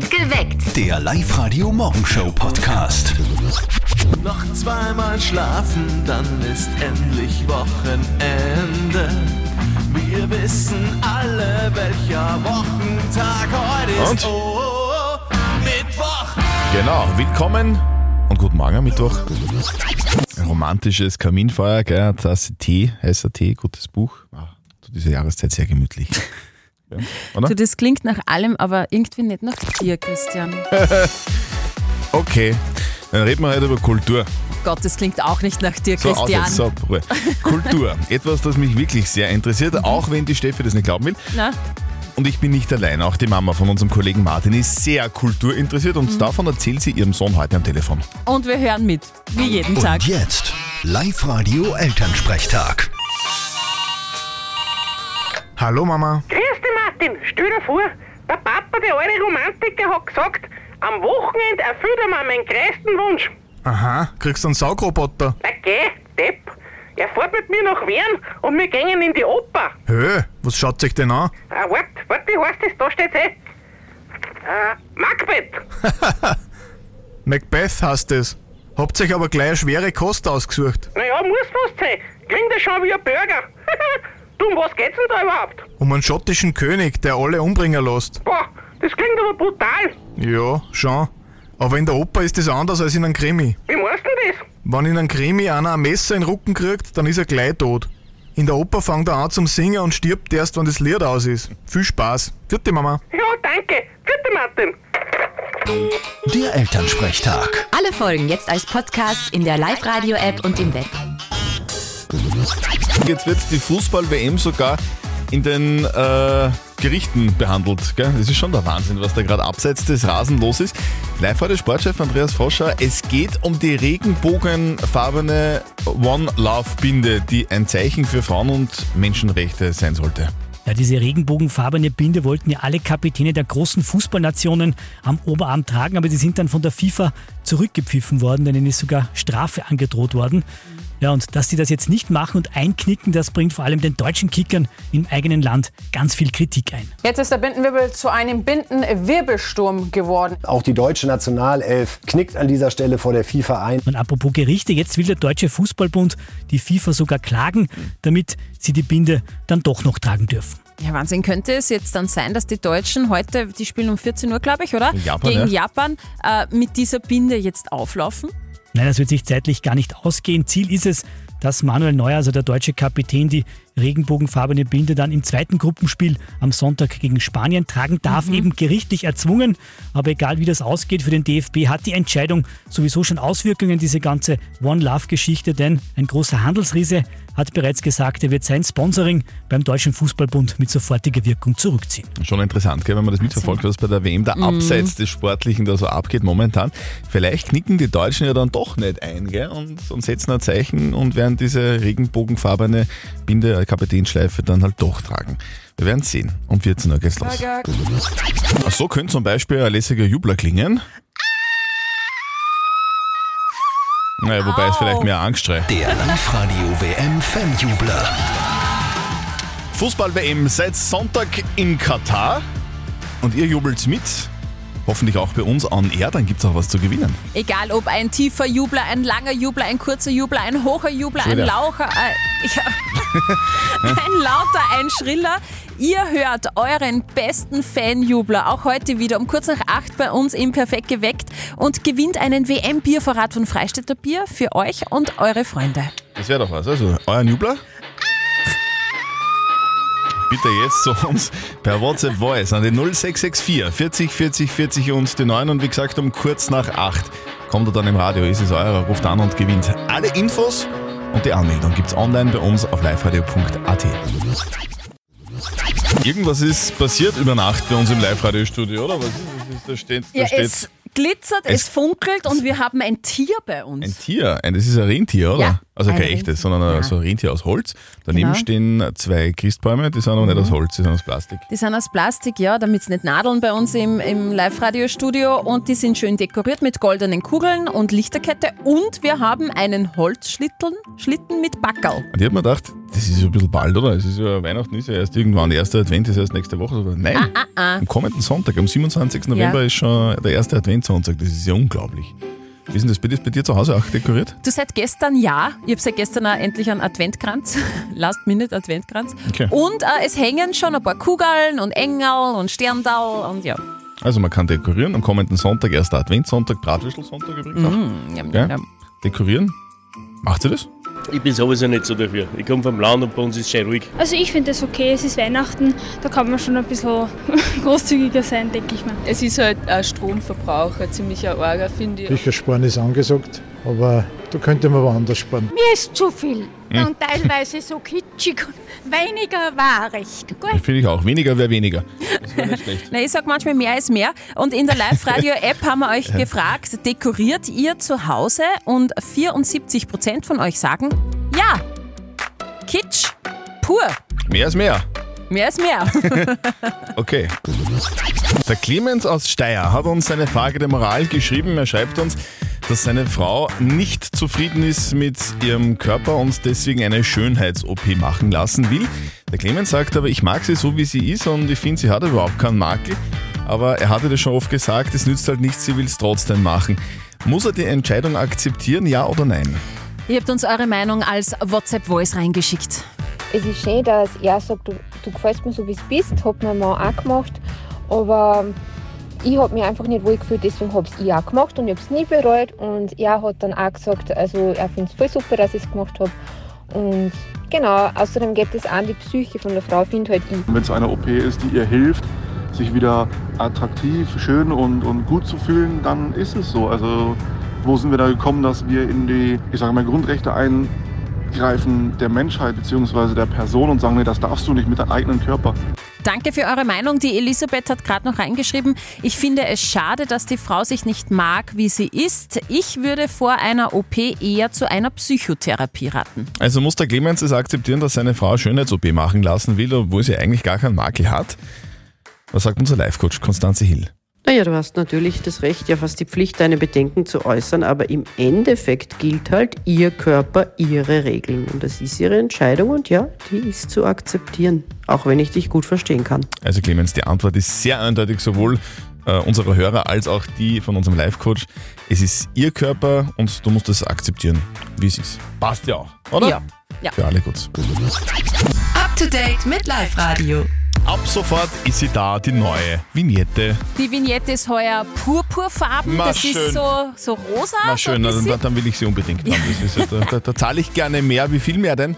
Geweckt. Der Live-Radio-Morgenshow-Podcast. Noch zweimal schlafen, dann ist endlich Wochenende. Wir wissen alle, welcher Wochentag heute ist. Und? Oh, oh, oh, Mittwoch. Genau, willkommen und guten Morgen am Mittwoch. Ein romantisches Kaminfeuer, gell, Tasse Tee, heißer Tee, gutes Buch. Ah, zu dieser Jahreszeit sehr gemütlich. Ja, oder? Du, das klingt nach allem, aber irgendwie nicht nach dir, Christian. Okay, dann reden wir heute über Kultur. Gott, das klingt auch nicht nach dir, So, aus Christian. jetzt, so, Ruhe. Kultur, etwas, das mich wirklich sehr interessiert, auch wenn die Steffi das nicht glauben will. Na? Und ich bin nicht allein, auch die Mama von unserem Kollegen Martin ist sehr kulturinteressiert und davon erzählt sie ihrem Sohn heute am Telefon. Und wir hören mit, wie jeden Tag. Und jetzt Live-Radio-Elternsprechtag. Hallo Mama. Grüß Martin. Stell dir vor, der Papa, der alte Romantiker, hat gesagt, am Wochenende erfüllt er mir meinen größten Wunsch. Aha, kriegst du einen Saugroboter? Na geh, Depp. Er fährt mit mir nach Wien und wir gehen in die Oper. Hö, was schaut sich denn an? Ah, wart, wart, wie heißt das? Da steht's eh. Äh, Macbeth. Macbeth heißt es. Habt euch aber gleich eine schwere Kost ausgesucht. Naja, muss fast sein. Klingt ja schon wie ein Burger. du, um was geht's denn da überhaupt? Um einen schottischen König, der alle umbringen lässt. Boah, das klingt aber brutal. Ja, schon. Aber in der Oper ist das anders als in einem Krimi. Wie meinst du denn das? Wenn in einem Krimi einer ein Messer in den Rücken kriegt, dann ist er gleich tot. In der Oper fängt er an zum Singen und stirbt erst, wenn das Lied aus ist. Viel Spaß. Vierte Mama. Ja, danke. Bitte, Martin. Der Elternsprechtag. Alle Folgen jetzt als Podcast in der Live-Radio-App und im Web. Jetzt wird die Fußball-WM sogar in den äh, Gerichten behandelt. Gell? Das ist schon der Wahnsinn, was da gerade abseits des Rasen los ist. Live heute Sportchef Andreas Foscher. Es geht um die regenbogenfarbene One Love Binde, die ein Zeichen für Frauen und Menschenrechte sein sollte. Ja, diese regenbogenfarbene Binde wollten ja alle Kapitäne der großen Fußballnationen am Oberarm tragen, aber die sind dann von der FIFA zurückgepfiffen worden, denn ihnen ist sogar Strafe angedroht worden. Ja, und dass sie das jetzt nicht machen und einknicken, das bringt vor allem den deutschen Kickern im eigenen Land ganz viel Kritik ein. Jetzt ist der Bindenwirbel zu einem Bindenwirbelsturm geworden. Auch die deutsche Nationalelf knickt an dieser Stelle vor der FIFA ein. Und apropos Gerichte, jetzt will der Deutsche Fußballbund die FIFA sogar klagen, damit sie die Binde dann doch noch tragen dürfen. Ja, Wahnsinn. Könnte es jetzt dann sein, dass die Deutschen heute, die spielen um 14 Uhr, glaube ich, oder? Japan, Gegen ja. Japan äh, mit dieser Binde jetzt auflaufen? Nein, das wird sich zeitlich gar nicht ausgehen. Ziel ist es, dass Manuel Neuer, also der deutsche Kapitän, die regenbogenfarbene Binde dann im zweiten Gruppenspiel am Sonntag gegen Spanien tragen darf, eben gerichtlich erzwungen. Aber egal wie das ausgeht, für den DFB hat die Entscheidung sowieso schon Auswirkungen, diese ganze One Love-Geschichte, denn ein großer Handelsriese hat bereits gesagt, er wird sein Sponsoring beim Deutschen Fußballbund mit sofortiger Wirkung zurückziehen. Schon interessant, gell, wenn man das mitverfolgt, was bei der WM da abseits des Sportlichen da so abgeht momentan. Vielleicht knicken die Deutschen ja dann doch nicht ein gell, und, und setzen ein Zeichen und werden diese regenbogenfarbene Binde, Kapitänsschleife dann halt doch tragen. Wir werden sehen. Um 14 Uhr geht's los. So könnte zum Beispiel ein lässiger Jubler klingen. Naja, wobei es vielleicht mehr Angstschrei. Der Live-Radio-WM-Fanjubler. Fußball-WM seit Sonntag in Katar. Und ihr jubelt mit. Hoffentlich auch bei uns on air, dann gibt's auch was zu gewinnen. Egal ob ein tiefer Jubler, ein langer Jubler, ein kurzer Jubler, ein hoher Jubler, ein laucher, äh, ja, ein lauter, ein schriller. Ihr hört euren besten Fanjubler auch heute wieder um kurz nach acht bei uns im Perfekt geweckt und gewinnt einen WM-Biervorrat von Freistädter Bier für euch und eure Freunde. Das wäre doch was. Also, euren Jubler? Bitte jetzt zu uns per WhatsApp Voice an die 0664 40 40 40 und die 9 und wie gesagt um kurz nach 8 kommt er dann im Radio, ist es eurer, ruft an und gewinnt alle Infos und die Anmeldung gibt's online bei uns auf liveradio.at. Irgendwas ist passiert über Nacht bei uns im Live-Radio-Studio, oder? Was ist, was ist, da steht, da Ja, steht es glitzert, es, Es- funkelt und wir haben ein Tier bei uns. ein Tier. Ein, das ist ein Rentier, oder? Ja, Also Ein kein Rind- echtes, sondern Ja. so ein Rentier aus Holz. Daneben Genau. stehen zwei Christbäume, die sind aber nicht aus Holz, die sind aus Plastik. Die sind aus Plastik, ja, damit es nicht nadeln bei uns im, im Live-Radio-Studio. Und die sind schön dekoriert mit goldenen Kugeln und Lichterkette. Und wir haben einen Holzschlitten Schlitten mit Backerl. Und ich hab mir gedacht, das ist ja ein bisschen bald, oder? Es ist ja Weihnachten ist ja erst irgendwann, der erste Advent ist erst nächste Woche. Aber nein, Ah, ah. am kommenden Sonntag, am 27. November Ja. ist schon der erste Adventssonntag. Das ist ja unglaublich. Wie ist denn das bei dir, bei dir zu Hause auch dekoriert? Du seit gestern ja. Ich habe seit gestern auch endlich einen Adventkranz. Last-Minute-Adventkranz. Okay. Und äh, es hängen schon ein paar Kugeln und Engel und Sterndal und ja. Also man kann dekorieren. Am kommenden Sonntag, erster Adventssonntag, Bratwürstel-Sonntag übrigens auch. Mm, ja, Gell? ja. Dekorieren. Macht ihr das? Ich bin sowieso nicht so dafür. Ich komme vom Land und bei uns ist es schön ruhig. Also ich finde das okay, es ist Weihnachten, da kann man schon ein bisschen großzügiger sein, denke ich mal. Es ist halt ein Stromverbrauch, ein ziemlicher Orga, finde ich. Sicher sparen ist angesagt, aber da könnte man woanders sparen. Mir ist zu viel Hm. und teilweise so kitschig. Weniger war recht. Gut. Finde ich auch. Weniger wäre weniger. Das wäre nicht schlecht. Na, ich sag manchmal mehr ist mehr. Und in der Live-Radio-App haben wir euch Ja. gefragt, dekoriert ihr zu Hause? Und 74% von euch sagen, ja. Kitsch, pur. Mehr ist mehr. Mehr ist mehr. Okay. Der Clemens aus Steyr hat uns seine Frage der Moral geschrieben. Er schreibt uns, dass seine Frau nicht zufrieden ist mit ihrem Körper und deswegen eine Schönheits-OP machen lassen will. Der Clemens sagt aber, ich mag sie so, wie sie ist und ich finde, sie hat überhaupt keinen Makel. Aber er hatte das schon oft gesagt, es nützt halt nichts, sie will es trotzdem machen. Muss er die Entscheidung akzeptieren, ja oder nein? Ihr habt uns eure Meinung als WhatsApp-Voice reingeschickt. Es ist schön, dass er sagt, du, du gefällst mir so, wie du bist, hat mein Mann auch gemacht. Aber ich habe mich einfach nicht wohl gefühlt, deswegen habe ich auch gemacht und ich habe es nie bereut. Und er hat dann auch gesagt, also er findet es voll super, dass ich es gemacht habe. Und genau, außerdem geht es an die Psyche von der Frau, finde halt ich. Wenn es eine OP ist, die ihr hilft, sich wieder attraktiv, schön und, und gut zu fühlen, dann ist es so. Also wo sind wir da gekommen, dass wir in die, ich sage mal, Grundrechte eingreifen der Menschheit bzw. der Person und sagen, nee, das darfst du nicht mit deinem eigenen Körper. Danke für eure Meinung. Die Elisabeth hat gerade noch reingeschrieben, ich finde es schade, dass die Frau sich nicht mag, wie sie ist. Ich würde vor einer OP eher zu einer Psychotherapie raten. Also muss der Clemens es akzeptieren, dass seine Frau Schönheits-OP machen lassen will, obwohl sie eigentlich gar keinen Makel hat? Was sagt unser Live-Coach Konstanze Hill? Naja, du hast natürlich das Recht, ja fast die Pflicht, deine Bedenken zu äußern, aber im Endeffekt gilt halt ihr Körper, ihre Regeln. Und das ist ihre Entscheidung und ja, die ist zu akzeptieren, auch wenn ich dich gut verstehen kann. Also Clemens, die Antwort ist sehr eindeutig, sowohl äh, unserer Hörer als auch die von unserem Live-Coach. Es ist ihr Körper und du musst es akzeptieren, wie es ist. Passt ja auch, oder? Ja. ja. Für alle gut. Up to date mit Live Radio. Ab sofort ist sie da, die neue Vignette. Die Vignette ist heuer purpurfarben. Ma, das schön. ist so, so rosa. Na so schön, ein dann, dann dann will ich sie unbedingt haben. Das ist, da, da, da zahle ich gerne mehr. Wie viel mehr denn? Äh,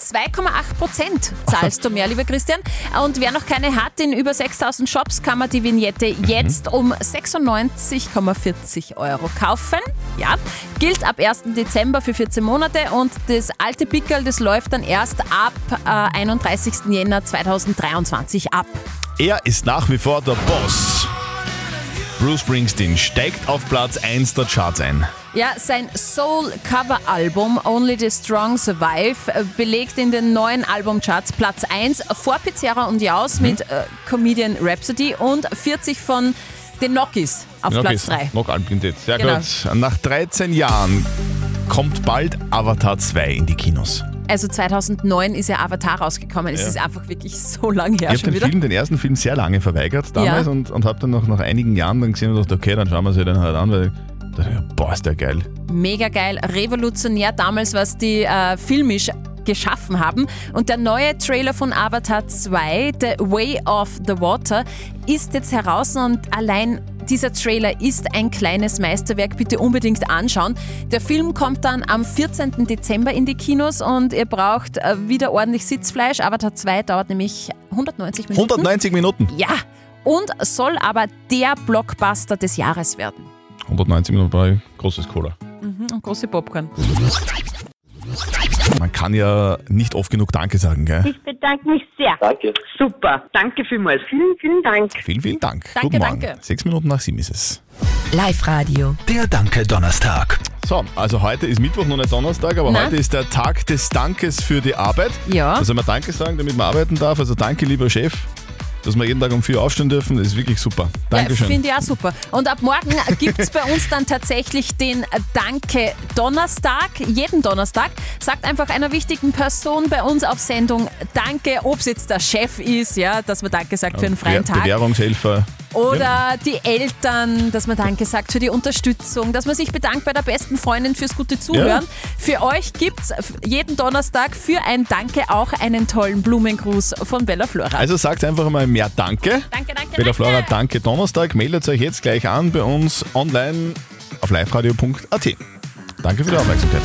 2,8 Prozent zahlst du mehr, lieber Christian. Und wer noch keine hat, in über 6000 Shops kann man die Vignette jetzt um 96,40 Euro kaufen. Ja, gilt ab 1. Dezember für 14 Monate und das alte Pickel, das läuft dann erst ab äh, 31. Jänner 2023 ab. Er ist nach wie vor der Boss. Bruce Springsteen steigt auf Platz 1 der Charts ein. Ja, sein Soul-Cover-Album Only the Strong Survive belegt in den neuen Albumcharts Platz 1 vor Pizzerra und Jaus Mhm. mit äh, Comedian Rhapsody und 40 von den Nokis auf Okay, Platz 3. Knock-Album-Quintett. Sehr Genau. gut. Nach 13 Jahren kommt bald Avatar 2 in die Kinos. Also 2009 ist ja Avatar rausgekommen. Es Ja. ist einfach wirklich so lange her ich habe den wieder. Film, den ersten Film sehr lange verweigert damals Ja. und, und habe dann noch nach einigen Jahren dann gesehen und dachte, okay, dann schauen wir sie den halt an, weil ich dachte, boah, ist der geil. Mega geil, revolutionär damals, was die äh, filmisch geschaffen haben. Und der neue Trailer von Avatar 2, The Way of the Water, ist jetzt heraus und allein dieser Trailer ist ein kleines Meisterwerk. Bitte unbedingt anschauen. Der Film kommt dann am 14. Dezember in die Kinos und ihr braucht äh, wieder ordentlich Sitzfleisch. Avatar 2 dauert nämlich 190 Minuten. 190 Minuten. Ja, und soll aber der Blockbuster des Jahres werden. 190 Minuten bei großes Cola. Mhm, und große Popcorn. Man kann ja nicht oft genug Danke sagen, gell? Ich bedanke mich sehr. Danke. Super. Danke vielmals. Vielen, vielen Dank. Vielen, vielen Dank. Danke, Guten Morgen. danke. Sechs Minuten nach sieben ist es. Live Radio. Der Danke Donnerstag. So, also heute ist Mittwoch, noch nicht Donnerstag, aber Na? heute ist der Tag des Dankes für die Arbeit. Ja. Da soll man Danke sagen, damit man arbeiten darf. Also danke, lieber Chef, dass wir jeden Tag um 4 Uhr aufstehen dürfen. Ist wirklich super. Dankeschön. Ja, Finde ich auch super. Und ab morgen gibt es bei uns dann tatsächlich den Danke Donnerstag. Jeden Donnerstag sagt einfach einer wichtigen Person bei uns auf Sendung Danke, ob es jetzt der Chef ist, ja, dass man Danke sagt für einen freien Tag. Bewährungshelfer. Oder die Eltern, dass man Danke sagt für die Unterstützung, dass man sich bedankt bei der besten Freundin fürs gute Zuhören. Für euch gibt es jeden Donnerstag für ein Danke auch einen tollen Blumengruß von Bella Flora. Also sagt einfach mal mehr Danke. danke, danke, Bei der Flora danke. Danke Donnerstag. Meldet euch jetzt gleich an bei uns online auf liveradio.at. Danke für die Aufmerksamkeit.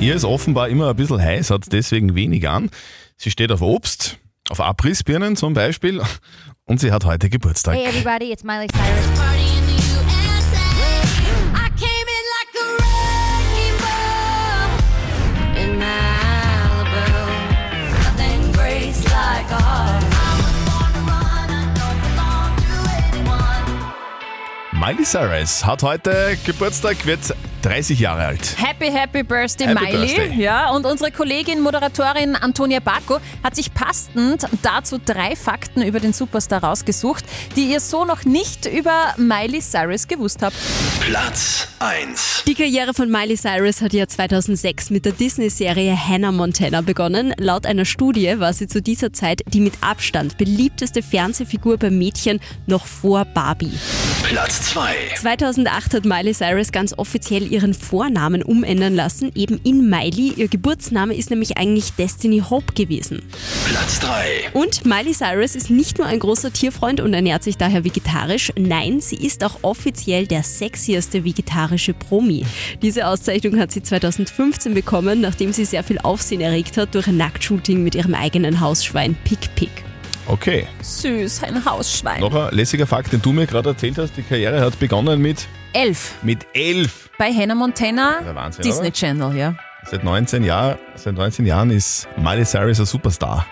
Ihr ist offenbar immer ein bisschen heiß, hat deswegen wenig an. Sie steht auf Obst, auf Abrissbirnen zum Beispiel und sie hat heute Geburtstag. Hey everybody, it's Miley Cyrus. Miley Cyrus hat heute Geburtstag, wird 30 Jahre alt. Happy, happy Birthday, Happy Miley. Birthday. Ja, und unsere Kollegin, Moderatorin Antonia Bacco hat sich passend dazu drei Fakten über den Superstar rausgesucht, die ihr so noch nicht über Miley Cyrus gewusst habt. Platz 1. Die Karriere von Miley Cyrus hat ja 2006 mit der Disney-Serie Hannah Montana begonnen. Laut einer Studie war sie zu dieser Zeit die mit Abstand beliebteste Fernsehfigur bei Mädchen noch vor Barbie. Platz 2. 2008 hat Miley Cyrus ganz offiziell ihren Vornamen umändern lassen, eben in Miley. Ihr Geburtsname ist nämlich eigentlich Destiny Hope gewesen. Platz 3. Und Miley Cyrus ist nicht nur ein großer Tierfreund und ernährt sich daher vegetarisch, nein, sie ist auch offiziell der sexieste vegetarische Promi. Diese Auszeichnung hat sie 2015 bekommen, nachdem sie sehr viel Aufsehen erregt hat durch ein Nacktshooting mit ihrem eigenen Hausschwein Pick Pick. Okay. Süß, ein Hausschwein. Noch ein lässiger Fakt, den du mir gerade erzählt hast. Die Karriere hat begonnen mit, Elf. mit 11. Bei Hannah Montana, Wahnsinn, Disney oder? Channel, ja. Seit 19, Jahr, seit 19 Jahren ist Miley Cyrus ein Superstar.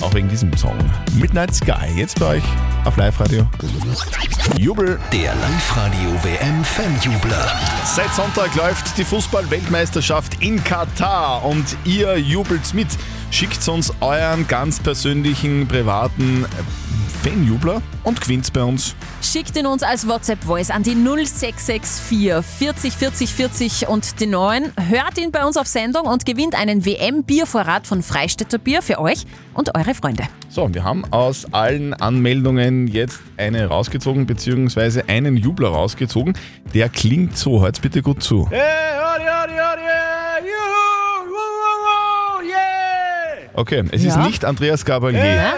Auch wegen diesem Song. Midnight Sky, jetzt bei euch auf Live-Radio. Jubel. Der Live-Radio WM Fanjubler. Seit Sonntag läuft die Fußball-Weltmeisterschaft in Katar und ihr jubelt mit. Schickt uns euren ganz persönlichen, privaten äh, Fanjubler und gewinnt bei uns. Schickt ihn uns als WhatsApp-Voice an die 0664 40 40 40 und die 9. Hört ihn bei uns auf Sendung und gewinnt einen WM-Biervorrat von Freistädter Bier für euch und eure Freunde. So, wir haben aus allen Anmeldungen jetzt eine rausgezogen, beziehungsweise einen Jubler rausgezogen. Der klingt so, hört's bitte gut zu. Okay, es ist Ja. nicht Andreas Gabalier.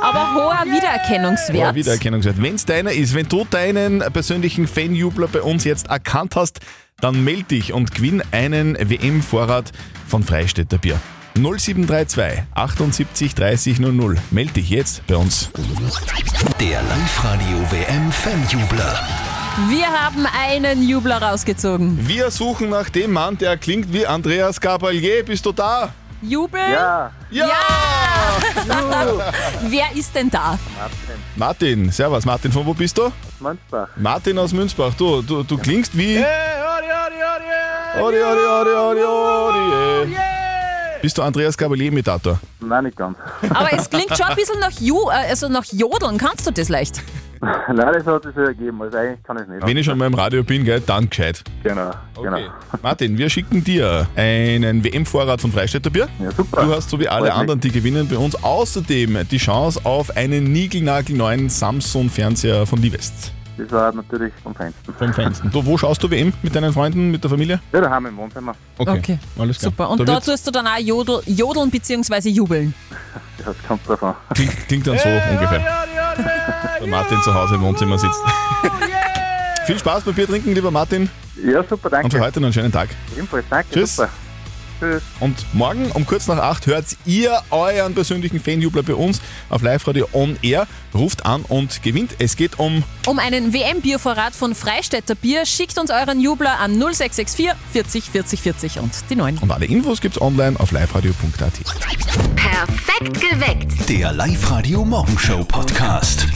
Aber hoher Wiedererkennungswert. Hoher Wiedererkennungswert. Wenn es deiner ist, wenn du deinen persönlichen Fanjubler bei uns jetzt erkannt hast, dann meld dich und gewinn einen WM-Vorrat von Freistädter Bier. 0732 78 30 00. Meld dich jetzt bei uns. Der Live-Radio WM Fanjubler. Wir haben einen Jubler rausgezogen. Wir suchen nach dem Mann, der klingt wie Andreas Gabalier. Bist du da? Jubel? Ja. Ja! Wer ist denn da? Martin, servus. Martin, von wo bist du? Münzbach. Martin aus Münzbach. Du, du, du klingst wie... Odi, odi, odi, odi, odi. Bist du Andreas Gabalier-Imitator? Nein, nicht ganz. Aber es klingt schon ein bisschen nach, Ju äh, also nach Jodeln. Kannst du das leicht? Nein, das hat sich so ergeben. Also eigentlich kann ich es nicht. Wenn ich schon mal im Radio bin, gell, dann gescheit. Genau, genau. Martin, wir schicken dir einen WM-Vorrat von Freistädter Bier. Ja, super. Du hast so wie alle Freut mich. anderen, die gewinnen bei uns, außerdem die Chance auf einen niegelnagelneuen Samsung-Fernseher von Livest. Das war natürlich vom Feinsten. Vom Feinsten. Du, wo schaust du WM? Mit deinen Freunden, mit der Familie? Ja, da haben wir im Wohnzimmer. Okay, alles klar. Super. Und Da da tust du dann auch Jodel, jodeln bzw. jubeln. Das kommt drauf an. Klingt, klingt dann so ungefähr. Der Martin zu Hause im Wohnzimmer sitzt. Viel Spaß beim Bier trinken, lieber Martin. Ja, super, danke. Und für heute noch einen schönen Tag. Ebenfalls, danke. Tschüss. Super. Tschüss. Und morgen um kurz nach acht hört ihr euren persönlichen Fanjubler bei uns auf Live-Radio On Air. Ruft an und gewinnt. Es geht um Um einen WM-Biervorrat von Freistädter Bier schickt uns euren Jubler an 0664 40 40 40 und die 9. und alle Infos gibt's online auf liveradio.at. Perfekt geweckt. Der Live-Radio Morgenshow Podcast.